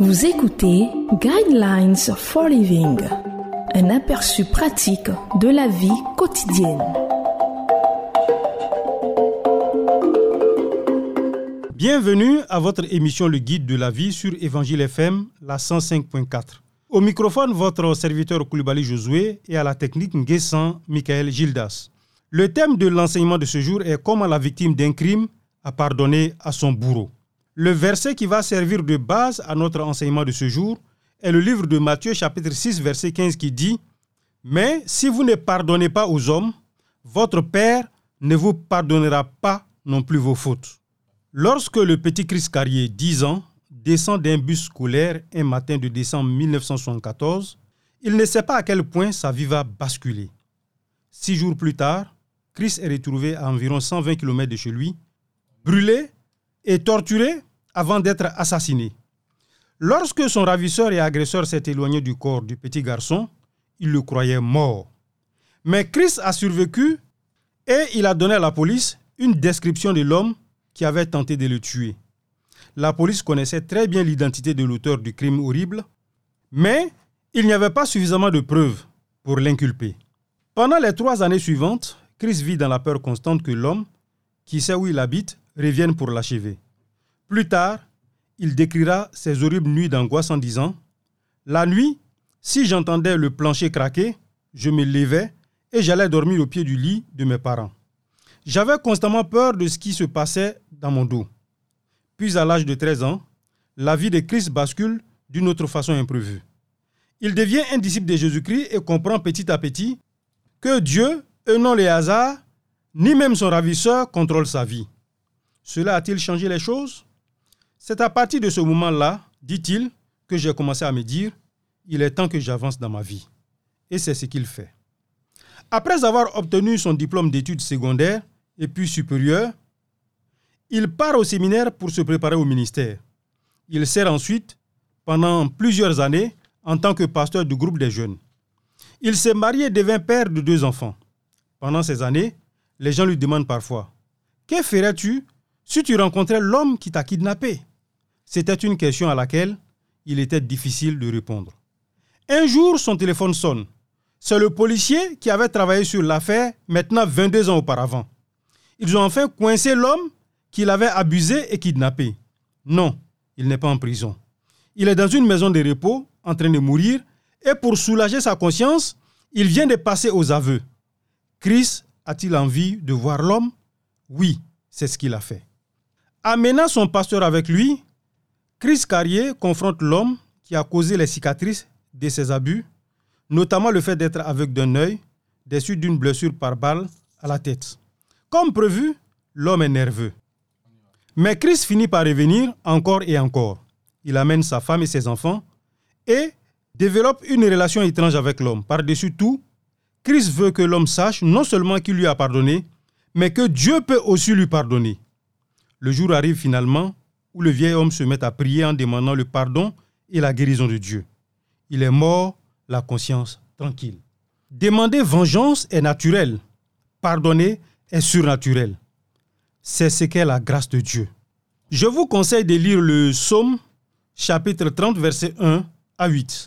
Vous écoutez Guidelines for Living, un aperçu pratique de la vie quotidienne. Bienvenue à votre émission Le Guide de la vie sur Évangile FM, la 105.4. Au microphone, votre serviteur Koulibaly Josué et à la technique Nguessan Michael Gildas. Le thème de l'enseignement de ce jour est comment la victime d'un crime a pardonné à son bourreau. Le verset qui va servir de base à notre enseignement de ce jour est le livre de Matthieu chapitre 6 verset 15 qui dit Mais si vous ne pardonnez pas aux hommes, votre Père ne vous pardonnera pas non plus vos fautes. Lorsque le petit Chris Carrier, 10 ans, descend d'un bus scolaire un matin de décembre 1974, il ne sait pas à quel point sa vie va basculer. Six jours plus tard, Chris est retrouvé à environ 120 km de chez lui, brûlé et torturé avant d'être assassiné. Lorsque son ravisseur et agresseur s'est éloigné du corps du petit garçon, il le croyait mort. Mais Chris a survécu et il a donné à la police une description de l'homme qui avait tenté de le tuer. La police connaissait très bien l'identité de l'auteur du crime horrible, mais il n'y avait pas suffisamment de preuves pour l'inculper. Pendant les trois années suivantes, Chris vit dans la peur constante que l'homme, qui sait où il habite, revienne pour l'achever. Plus tard, il décrira ses horribles nuits d'angoisse en disant La nuit, si j'entendais le plancher craquer, je me levais et j'allais dormir au pied du lit de mes parents. J'avais constamment peur de ce qui se passait dans mon dos. Puis à l'âge de 13 ans, la vie de Christ bascule d'une autre façon imprévue. Il devient un disciple de Jésus-Christ et comprend petit à petit que Dieu, et non les hasards, ni même son ravisseur, contrôle sa vie. Cela a-t-il changé les choses? C'est à partir de ce moment-là, dit-il, que j'ai commencé à me dire, il est temps que j'avance dans ma vie. Et c'est ce qu'il fait. Après avoir obtenu son diplôme d'études secondaires et puis supérieures, il part au séminaire pour se préparer au ministère. Il sert ensuite, pendant plusieurs années, en tant que pasteur du groupe des jeunes. Il s'est marié et devint père de deux enfants. Pendant ces années, les gens lui demandent parfois Que ferais-tu si tu rencontrais l'homme qui t'a kidnappé? C'était une question à laquelle il était difficile de répondre. Un jour, son téléphone sonne. C'est le policier qui avait travaillé sur l'affaire maintenant 22 ans auparavant. Ils ont enfin coincé l'homme qui l'avait abusé et kidnappé. Non, il n'est pas en prison. Il est dans une maison de repos, en train de mourir, et pour soulager sa conscience, il vient de passer aux aveux. Chris a-t-il envie de voir l'homme? Oui, c'est ce qu'il a fait. Amenant son pasteur avec lui, Chris Carrier confronte l'homme qui a causé les cicatrices de ses abus, notamment le fait d'être aveugle d'un œil, des suites d'une blessure par balle à la tête. Comme prévu, l'homme est nerveux. Mais Chris finit par revenir encore et encore. Il amène sa femme et ses enfants et développe une relation étrange avec l'homme. Par-dessus tout, Chris veut que l'homme sache non seulement qu'il lui a pardonné, mais que Dieu peut aussi lui pardonner. Le jour arrive finalement où le vieil homme se met à prier en demandant le pardon et la guérison de Dieu. Il est mort, la conscience tranquille. Demander vengeance est naturel. Pardonner est surnaturel. C'est ce qu'est la grâce de Dieu. Je vous conseille de lire le psaume chapitre 30 verset 1 à 8.